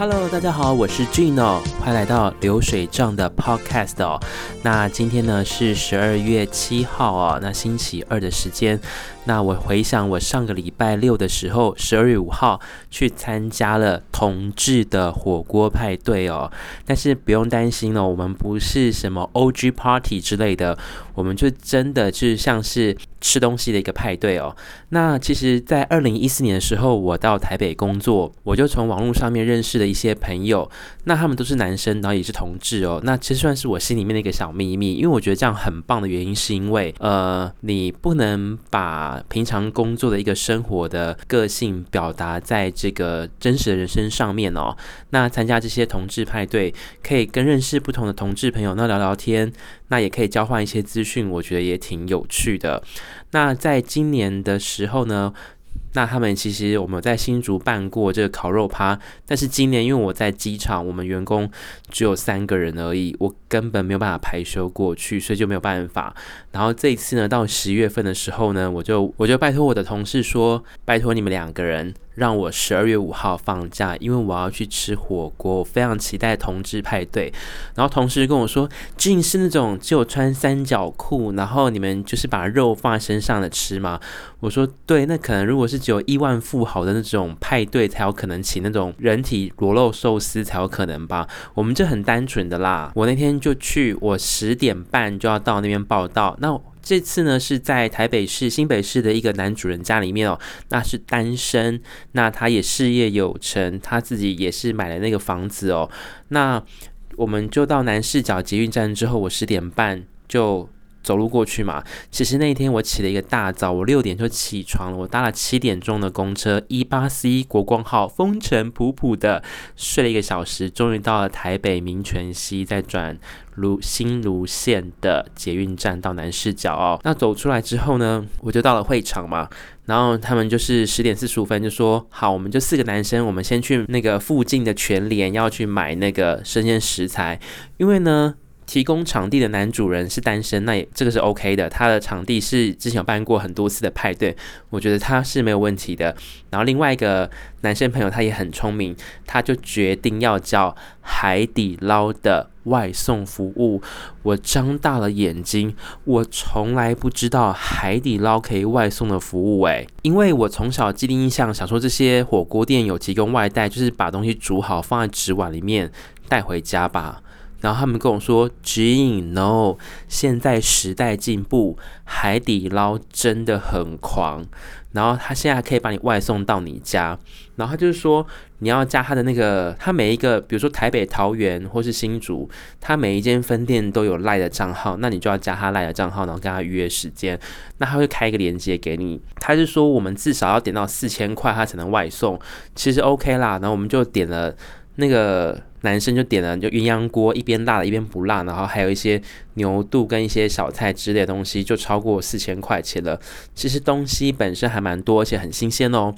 Hello，大家好，我是 Gino，欢迎来到流水账的 Podcast 哦。那今天呢是十二月七号啊，那星期二的时间。那我回想我上个礼拜六的时候，十二月五号去参加了同志的火锅派对哦。但是不用担心哦，我们不是什么 OG Party 之类的，我们就真的就是像是吃东西的一个派对哦。那其实，在二零一四年的时候，我到台北工作，我就从网络上面认识了一些朋友，那他们都是男男生，然后也是同志哦。那其实算是我心里面的一个小秘密，因为我觉得这样很棒的原因，是因为呃，你不能把平常工作的一个生活的个性表达在这个真实的人生上面哦。那参加这些同志派对，可以跟认识不同的同志朋友那聊聊天，那也可以交换一些资讯，我觉得也挺有趣的。那在今年的时候呢，那他们其实我们在新竹办过这个烤肉趴，但是今年因为我在机场，我们员工只有三个人而已，我根本没有办法排休过去，所以就没有办法。然后这一次呢，到十月份的时候呢，我就我就拜托我的同事说，拜托你们两个人。让我十二月五号放假，因为我要去吃火锅，我非常期待同志派对。然后同事跟我说 G 是那种只有穿三角裤，然后你们就是把肉放在身上的吃吗？我说对，那可能如果是只有亿万富豪的那种派对才有可能请那种人体裸露寿司才有可能吧。我们这很单纯的啦。我那天就去，我十点半就要到那边报到。那这次呢，是在台北市新北市的一个男主人家里面哦，那是单身，那他也事业有成，他自己也是买了那个房子哦。那我们就到南势角捷运站之后，我十点半就走路过去嘛。其实那一天我起了一个大早，我六点就起床了，我搭了七点钟的公车一八 C 国光号，风尘仆仆的睡了一个小时，终于到了台北民权西，再转。卢新芦线的捷运站到南市角哦，那走出来之后呢，我就到了会场嘛，然后他们就是十点四十五分就说好，我们就四个男生，我们先去那个附近的全联要去买那个生鲜食材，因为呢。提供场地的男主人是单身，那也这个是 OK 的。他的场地是之前有办过很多次的派对，我觉得他是没有问题的。然后另外一个男生朋友他也很聪明，他就决定要叫海底捞的外送服务。我张大了眼睛，我从来不知道海底捞可以外送的服务诶，因为我从小既定印象想说这些火锅店有提供外带，就是把东西煮好放在纸碗里面带回家吧。然后他们跟我说，Gin no，现在时代进步，海底捞真的很狂。然后他现在可以把你外送到你家。然后他就是说，你要加他的那个，他每一个，比如说台北、桃园或是新竹，他每一间分店都有赖的账号，那你就要加他赖的账号，然后跟他预约时间。那他会开一个链接给你。他就说，我们至少要点到四千块，他才能外送。其实 OK 啦。然后我们就点了那个。男生就点了就鸳鸯锅，一边辣的，一边不辣，然后还有一些牛肚跟一些小菜之类的东西，就超过四千块钱了。其实东西本身还蛮多，而且很新鲜哦。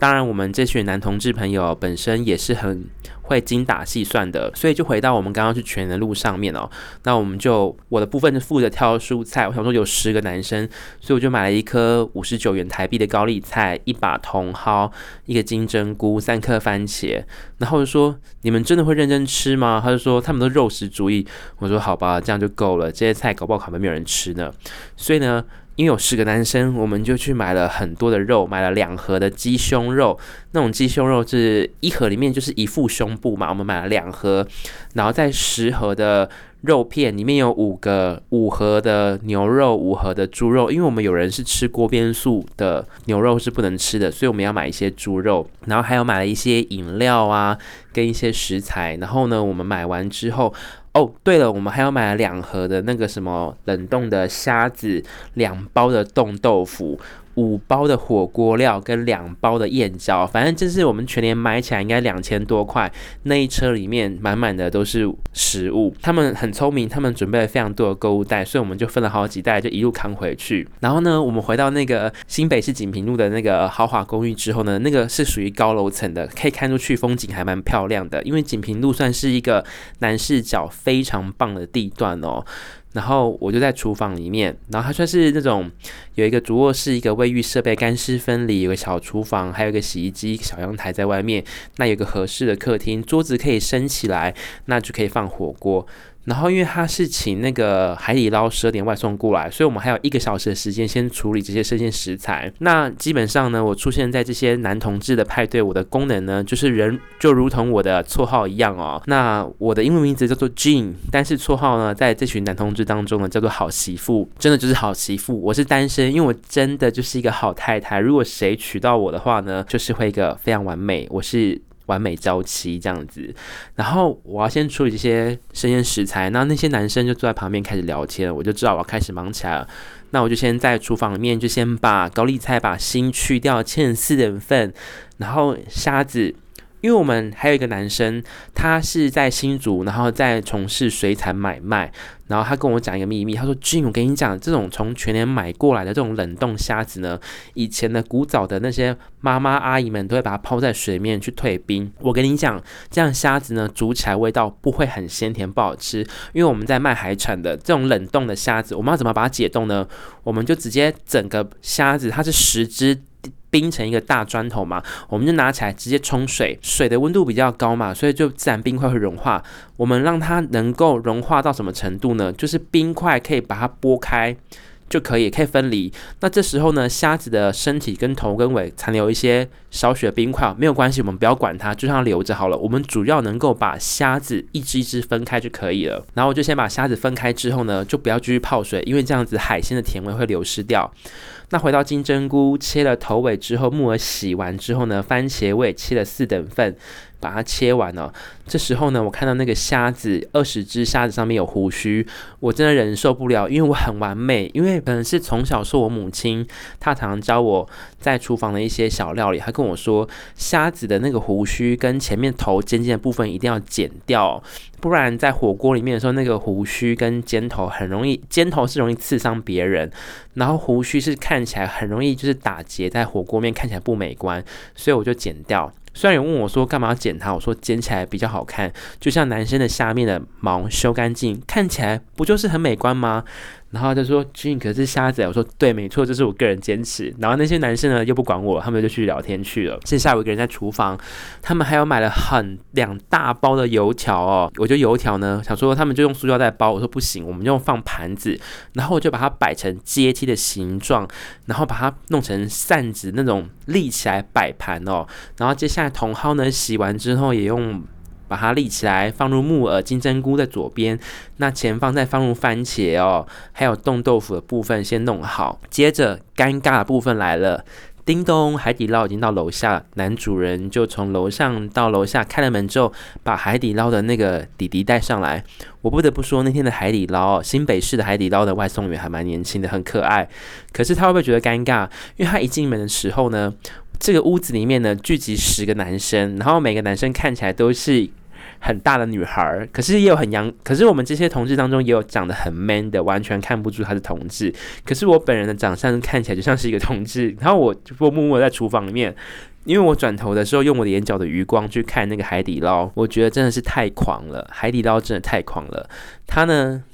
当然，我们这群男同志朋友本身也是很会精打细算的，所以就回到我们刚刚去全的路上面哦。那我们就我的部分就负责挑蔬菜，我想说有十个男生，所以我就买了一颗五十九元台币的高丽菜，一把茼蒿，一个金针菇，三颗番茄。然后就说：“你们真的会认真吃吗？”他就说：“他们都肉食主义。”我说：“好吧，这样就够了。这些菜搞不好可能没有人吃呢。”所以呢。因为有十个男生，我们就去买了很多的肉，买了两盒的鸡胸肉。那种鸡胸肉是一盒里面就是一副胸部嘛，我们买了两盒，然后在十盒的肉片里面有五个五盒的牛肉，五盒的猪肉。因为我们有人是吃锅边素的，牛肉是不能吃的，所以我们要买一些猪肉。然后还有买了一些饮料啊，跟一些食材。然后呢，我们买完之后。哦，对了，我们还要买了两盒的那个什么冷冻的虾子，两包的冻豆腐。五包的火锅料跟两包的燕饺，反正就是我们全年买起来应该两千多块。那一车里面满满的都是食物。他们很聪明，他们准备了非常多的购物袋，所以我们就分了好几袋，就一路扛回去。然后呢，我们回到那个新北市锦屏路的那个豪华公寓之后呢，那个是属于高楼层的，可以看出去风景还蛮漂亮的。因为锦屏路算是一个南势角非常棒的地段哦。然后我就在厨房里面，然后它算是那种有一个主卧室，一个卫浴设备干湿分离，有个小厨房，还有一个洗衣机，小阳台在外面。那有个合适的客厅，桌子可以升起来，那就可以放火锅。然后，因为他是请那个海底捞十二点外送过来，所以我们还有一个小时的时间先处理这些生鲜食材。那基本上呢，我出现在这些男同志的派对，我的功能呢，就是人就如同我的绰号一样哦。那我的英文名字叫做 Jean，但是绰号呢，在这群男同志当中呢，叫做好媳妇，真的就是好媳妇。我是单身，因为我真的就是一个好太太。如果谁娶到我的话呢，就是会一个非常完美。我是。完美娇妻这样子，然后我要先处理这些生鲜食材，那那些男生就坐在旁边开始聊天，我就知道我要开始忙起来了。那我就先在厨房里面就先把高丽菜把心去掉，切成四等份，然后虾子。因为我们还有一个男生，他是在新竹，然后在从事水产买卖。然后他跟我讲一个秘密，他说：“Jean，我跟你讲，这种从全年买过来的这种冷冻虾子呢，以前的古早的那些妈妈阿姨们都会把它泡在水面去退冰。我跟你讲，这样虾子呢煮起来味道不会很鲜甜，不好吃。因为我们在卖海产的这种冷冻的虾子，我们要怎么把它解冻呢？我们就直接整个虾子，它是十只。”冰成一个大砖头嘛，我们就拿起来直接冲水，水的温度比较高嘛，所以就自然冰块会融化。我们让它能够融化到什么程度呢？就是冰块可以把它剥开就可以，可以分离。那这时候呢，虾子的身体跟头跟尾残留一些少许的冰块，没有关系，我们不要管它，就让它留着好了。我们主要能够把虾子一只一只分开就可以了。然后我就先把虾子分开之后呢，就不要继续泡水，因为这样子海鲜的甜味会流失掉。那回到金针菇，切了头尾之后，木耳洗完之后呢，番茄我也切了四等份，把它切完了。这时候呢，我看到那个虾子，二十只虾子上面有胡须，我真的忍受不了，因为我很完美，因为可能是从小受我母亲，她常常教我在厨房的一些小料理，她跟我说，虾子的那个胡须跟前面头尖尖的部分一定要剪掉。不然在火锅里面的时候，那个胡须跟尖头很容易，尖头是容易刺伤别人，然后胡须是看起来很容易就是打结在火锅面，看起来不美观，所以我就剪掉。虽然有问我说干嘛要剪它，我说剪起来比较好好看，就像男生的下面的毛修干净，看起来不就是很美观吗？然后他就说俊可是虾子。”我说：“对，没错，这是我个人坚持。”然后那些男生呢又不管我，他们就去聊天去了。剩下我一个人在厨房，他们还有买了很两大包的油条哦。我就油条呢，想说他们就用塑料袋包，我说不行，我们就放盘子。然后我就把它摆成阶梯的形状，然后把它弄成扇子那种立起来摆盘哦。然后接下来茼蒿呢洗完之后也用。把它立起来，放入木耳、金针菇在左边，那前方再放入番茄哦，还有冻豆腐的部分先弄好。接着尴尬的部分来了，叮咚，海底捞已经到楼下，男主人就从楼上到楼下开了门之后，把海底捞的那个弟弟带上来。我不得不说，那天的海底捞，新北市的海底捞的外送员还蛮年轻的，很可爱。可是他会不会觉得尴尬？因为他一进门的时候呢，这个屋子里面呢聚集十个男生，然后每个男生看起来都是。很大的女孩，可是也有很阳，可是我们这些同志当中也有长得很 man 的，完全看不出他是同志。可是我本人的长相看起来就像是一个同志。然后我就默默在厨房里面，因为我转头的时候用我的眼角的余光去看那个海底捞，我觉得真的是太狂了，海底捞真的太狂了。他呢？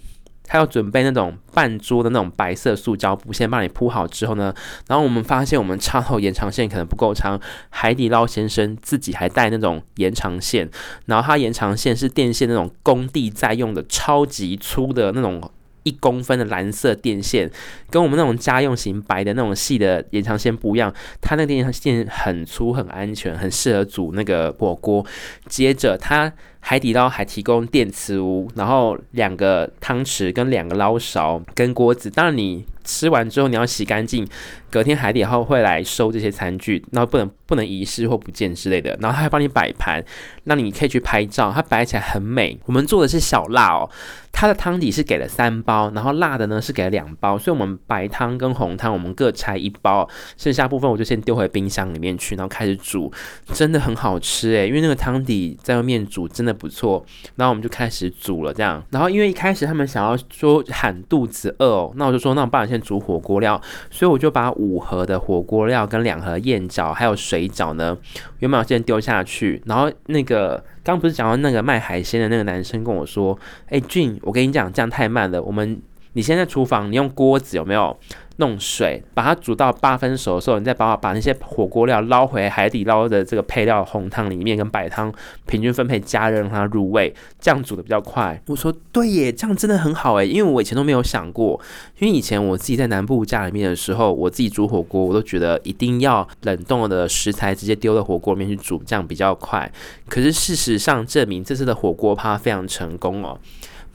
他要准备那种半桌的那种白色塑胶布，先帮你铺好之后呢，然后我们发现我们插头延长线可能不够长，海底捞先生自己还带那种延长线，然后他延长线是电线那种工地在用的超级粗的那种一公分的蓝色电线，跟我们那种家用型白的那种细的延长线不一样，它那个电线很粗很安全，很适合煮那个火锅。接着他。海底捞还提供电磁炉，然后两个汤匙跟两个捞勺跟锅子。当然你吃完之后你要洗干净，隔天海底捞会来收这些餐具，然后不能不能遗失或不见之类的。然后他还帮你摆盘，那你可以去拍照，它摆起来很美。我们做的是小辣哦，它的汤底是给了三包，然后辣的呢是给了两包，所以我们白汤跟红汤我们各拆一包，剩下部分我就先丢回冰箱里面去，然后开始煮，真的很好吃诶，因为那个汤底在外面煮真的。不错，然后我们就开始煮了，这样。然后因为一开始他们想要说喊肚子饿哦，那我就说，那我帮你先煮火锅料，所以我就把五盒的火锅料跟两盒燕饺还有水饺呢，原本要先丢下去，然后那个刚不是讲到那个卖海鲜的那个男生跟我说，哎，俊，我跟你讲，这样太慢了，我们你现在厨房，你用锅子有没有？弄水，把它煮到八分熟的时候，你再把把那些火锅料捞回海底捞的这个配料红汤里面，跟白汤平均分配加热，让它入味，这样煮的比较快。我说对耶，这样真的很好诶，因为我以前都没有想过，因为以前我自己在南部家里面的时候，我自己煮火锅，我都觉得一定要冷冻的食材直接丢到火锅里面去煮，这样比较快。可是事实上证明，这次的火锅趴非常成功哦。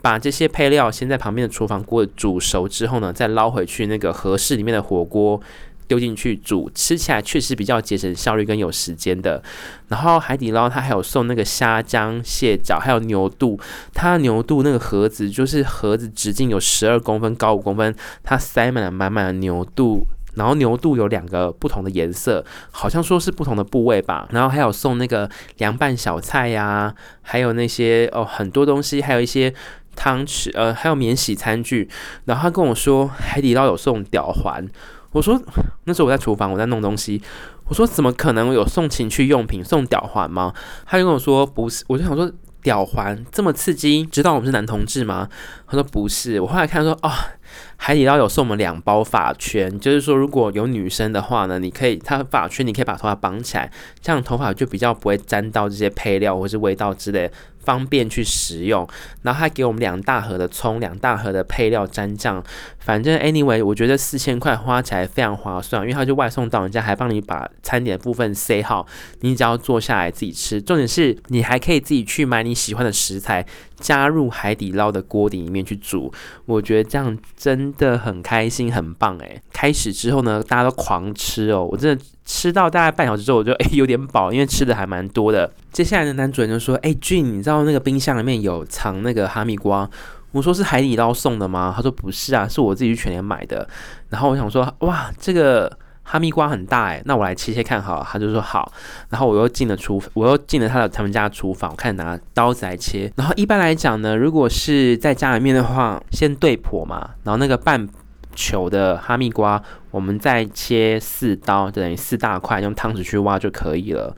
把这些配料先在旁边的厨房锅煮熟之后呢，再捞回去那个合适里面的火锅丢进去煮，吃起来确实比较节省效率跟有时间的。然后海底捞它还有送那个虾浆、蟹脚，还有牛肚。它牛肚那个盒子就是盒子直径有十二公分，高五公分，它塞满了满满的牛肚。然后牛肚有两个不同的颜色，好像说是不同的部位吧。然后还有送那个凉拌小菜呀、还有那些哦很多东西，还有一些。汤匙，呃，还有免洗餐具。然后他跟我说，海底捞有送吊环。我说，那时候我在厨房，我在弄东西。我说，怎么可能有送情趣用品送吊环吗？他就跟我说，不是。我就想说，吊环这么刺激，知道我们是男同志吗？他说不是。我后来看说，哦。海底捞有送我们两包发圈，就是说如果有女生的话呢，你可以，它发圈你可以把头发绑起来，这样头发就比较不会沾到这些配料或是味道之类，方便去食用。然后还给我们两大盒的葱，两大盒的配料蘸酱。反正 anyway，我觉得四千块花起来非常划算，因为它就外送到人家，还帮你把餐点部分塞好，你只要坐下来自己吃。重点是你还可以自己去买你喜欢的食材，加入海底捞的锅底里面去煮。我觉得这样真。的很开心，很棒诶。开始之后呢，大家都狂吃哦。我真的吃到大概半小时之后，我就诶有点饱，因为吃的还蛮多的。接下来的男主人就说：“诶，俊，你知道那个冰箱里面有藏那个哈密瓜？”我说：“是海底捞送的吗？”他说：“不是啊，是我自己去全联买的。”然后我想说：“哇，这个。”哈密瓜很大诶，那我来切切看好了，他就说好，然后我又进了厨，我又进了他的他们家的厨房，我看拿刀子来切。然后一般来讲呢，如果是在家里面的话，先对剖嘛，然后那个半球的哈密瓜，我们再切四刀，等于四大块，用汤匙去挖就可以了。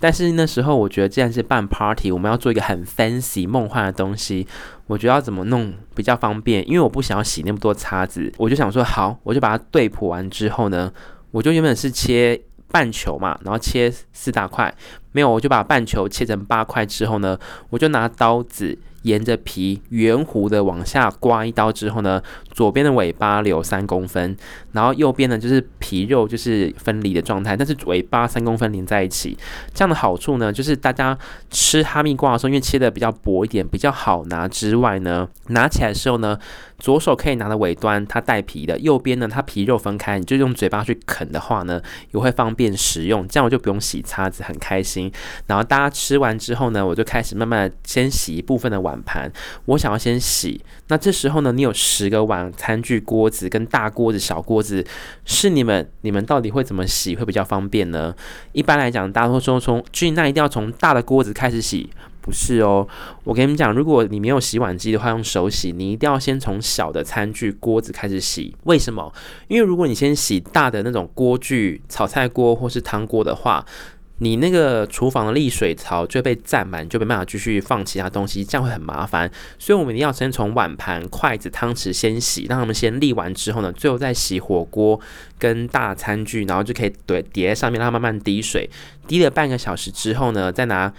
但是那时候我觉得，既然是办 party，我们要做一个很 fancy 梦幻的东西，我觉得要怎么弄比较方便，因为我不想要洗那么多叉子，我就想说好，我就把它对剖完之后呢。我就原本是切半球嘛，然后切四大块，没有，我就把半球切成八块之后呢，我就拿刀子。沿着皮圆弧的往下刮一刀之后呢，左边的尾巴留三公分，然后右边呢就是皮肉就是分离的状态，但是尾巴三公分连在一起。这样的好处呢，就是大家吃哈密瓜的时候，因为切的比较薄一点，比较好拿之外呢，拿起来的时候呢，左手可以拿的尾端它带皮的，右边呢它皮肉分开，你就用嘴巴去啃的话呢，也会方便食用。这样我就不用洗叉子，很开心。然后大家吃完之后呢，我就开始慢慢的先洗一部分的碗。碗盘，我想要先洗。那这时候呢，你有十个碗、餐具、锅子跟大锅子、小锅子，是你们，你们到底会怎么洗会比较方便呢？一般来讲，大家都说从，俊，那一定要从大的锅子开始洗，不是哦。我跟你们讲，如果你没有洗碗机的话，用手洗，你一定要先从小的餐具、锅子开始洗。为什么？因为如果你先洗大的那种锅具、炒菜锅或是汤锅的话，你那个厨房的沥水槽就被占满，就没办法继续放其他东西，这样会很麻烦。所以我们一定要先从碗盘、筷子、汤匙先洗，让他们先沥完之后呢，最后再洗火锅跟大餐具，然后就可以对叠在上面，让它慢慢滴水。滴了半个小时之后呢，再拿。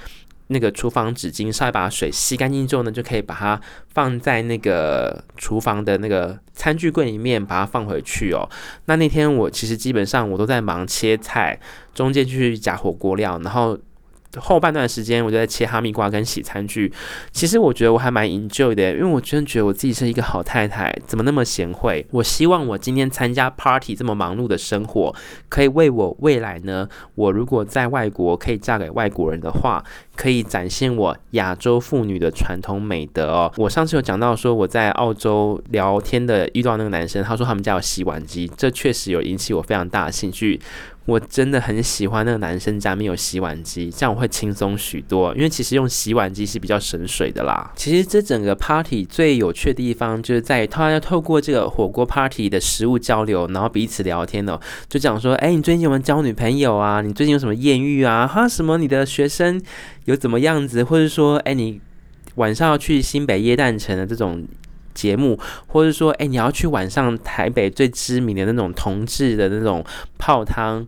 那个厨房纸巾稍微把水吸干净之后呢，就可以把它放在那个厨房的那个餐具柜里面，把它放回去哦。那那天我其实基本上我都在忙切菜，中间去夹火锅料，然后。后半段时间，我就在切哈密瓜跟洗餐具。其实我觉得我还蛮引疚的，因为我真的觉得我自己是一个好太太，怎么那么贤惠？我希望我今天参加 party 这么忙碌的生活，可以为我未来呢，我如果在外国可以嫁给外国人的话，可以展现我亚洲妇女的传统美德哦。我上次有讲到说我在澳洲聊天的遇到那个男生，他说他们家有洗碗机，这确实有引起我非常大的兴趣。我真的很喜欢那个男生家没有洗碗机，这样我会轻松许多。因为其实用洗碗机是比较省水的啦。其实这整个 party 最有趣的地方就是在于他要透过这个火锅 party 的食物交流，然后彼此聊天哦，就讲说，哎，你最近有没有交女朋友啊？你最近有什么艳遇啊？哈，什么你的学生有怎么样子？或者说，哎，你晚上要去新北耶诞城的这种。节目，或者说，哎，你要去晚上台北最知名的那种同志的那种泡汤，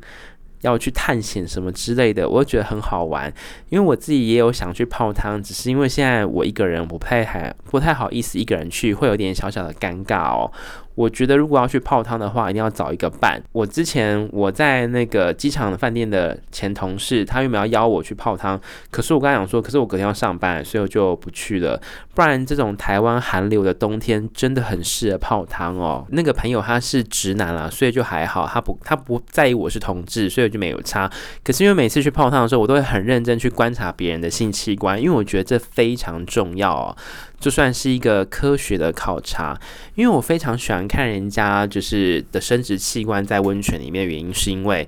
要去探险什么之类的，我觉得很好玩。因为我自己也有想去泡汤，只是因为现在我一个人，我不太还不太好意思一个人去，会有点小小的尴尬哦。我觉得如果要去泡汤的话，一定要找一个伴。我之前我在那个机场的饭店的前同事，他原本要邀我去泡汤，可是我刚想说，可是我隔天要上班，所以我就不去了。不然这种台湾寒流的冬天真的很适合泡汤哦。那个朋友他是直男啦，所以就还好，他不他不在意我是同志，所以就没有差。可是因为每次去泡汤的时候，我都会很认真去观察别人的性器官，因为我觉得这非常重要哦。就算是一个科学的考察，因为我非常喜欢看人家就是的生殖器官在温泉里面原因，是因为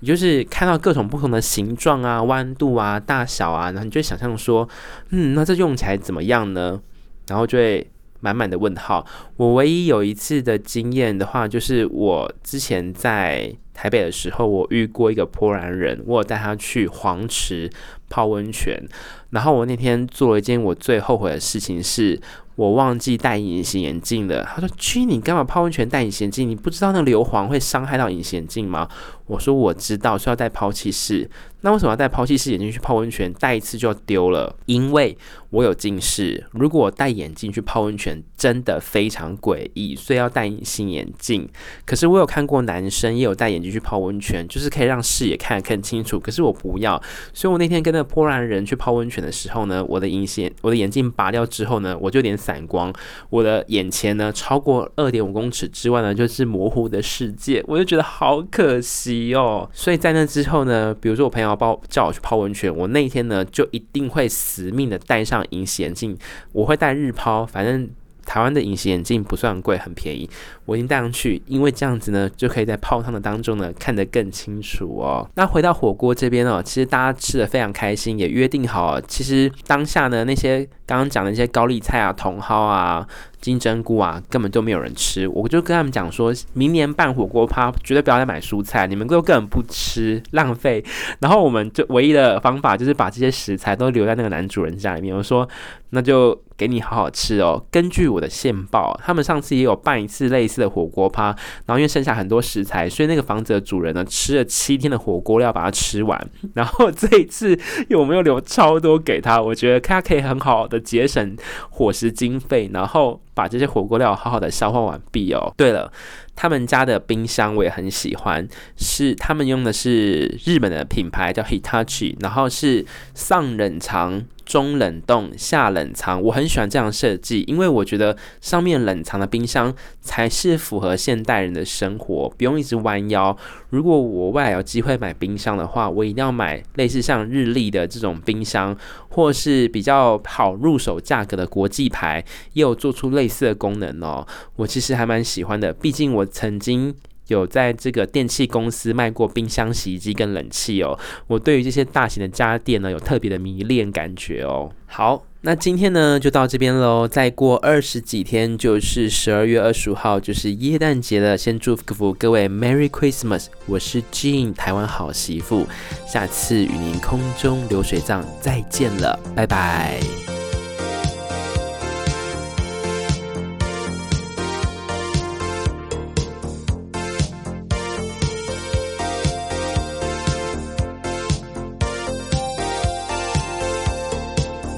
你就是看到各种不同的形状啊、弯度啊、大小啊，然后你就想象说，嗯，那这用起来怎么样呢？然后就会满满的问号。我唯一有一次的经验的话，就是我之前在台北的时候，我遇过一个波兰人，我带他去黄池泡温泉。然后我那天做了一件我最后悔的事情，是我忘记戴隐形眼镜了。他说：“去，你干嘛泡温泉戴隐形眼镜？你不知道那硫磺会伤害到隐形眼镜吗？”我说：“我知道，需要戴抛弃式。那为什么要戴抛弃式眼镜去泡温泉？戴一次就要丢了？因为我有近视，如果我戴眼镜去泡温泉，真的非常诡异，所以要戴隐形眼镜。可是我有看过男生也有戴眼镜去泡温泉，就是可以让视野看得更清楚。可是我不要，所以我那天跟那个波兰人去泡温泉的时候呢，我的隐形我的眼镜拔掉之后呢，我就有点散光，我的眼前呢超过二点五公尺之外呢就是模糊的世界，我就觉得好可惜哦。所以在那之后呢，比如说我朋友要抱叫我去泡温泉，我那天呢就一定会死命的戴上隐形眼镜，我会戴日抛，反正。台湾的隐形眼镜不算贵，很便宜。我已经戴上去，因为这样子呢，就可以在泡汤的当中呢看得更清楚哦。那回到火锅这边哦，其实大家吃的非常开心，也约定好，其实当下呢那些刚刚讲的那些高丽菜啊、茼蒿啊。金针菇啊，根本就没有人吃。我就跟他们讲说，明年办火锅趴，绝对不要再买蔬菜，你们都根本不吃，浪费。然后我们就唯一的方法就是把这些食材都留在那个男主人家里面。我说，那就给你好好吃哦。根据我的线报，他们上次也有办一次类似的火锅趴，然后因为剩下很多食材，所以那个房子的主人呢吃了七天的火锅料把它吃完。然后这一次有没有留超多给他？我觉得他可以很好的节省伙食经费，然后。把这些火锅料好好的消化完毕哦。对了，他们家的冰箱我也很喜欢，是他们用的是日本的品牌叫 Hitachi，然后是上冷藏。中冷冻下冷藏，我很喜欢这样设计，因为我觉得上面冷藏的冰箱才是符合现代人的生活，不用一直弯腰。如果我未来有机会买冰箱的话，我一定要买类似像日立的这种冰箱，或是比较好入手价格的国际牌，也有做出类似的功能哦。我其实还蛮喜欢的，毕竟我曾经。有在这个电器公司卖过冰箱、洗衣机跟冷气哦。我对于这些大型的家电呢，有特别的迷恋感觉哦。好，那今天呢就到这边喽。再过二十几天就是十二月二十五号，就是耶诞节了。先祝福各位 Merry Christmas！我是 Jean 台湾好媳妇。下次与您空中流水账再见了，拜拜。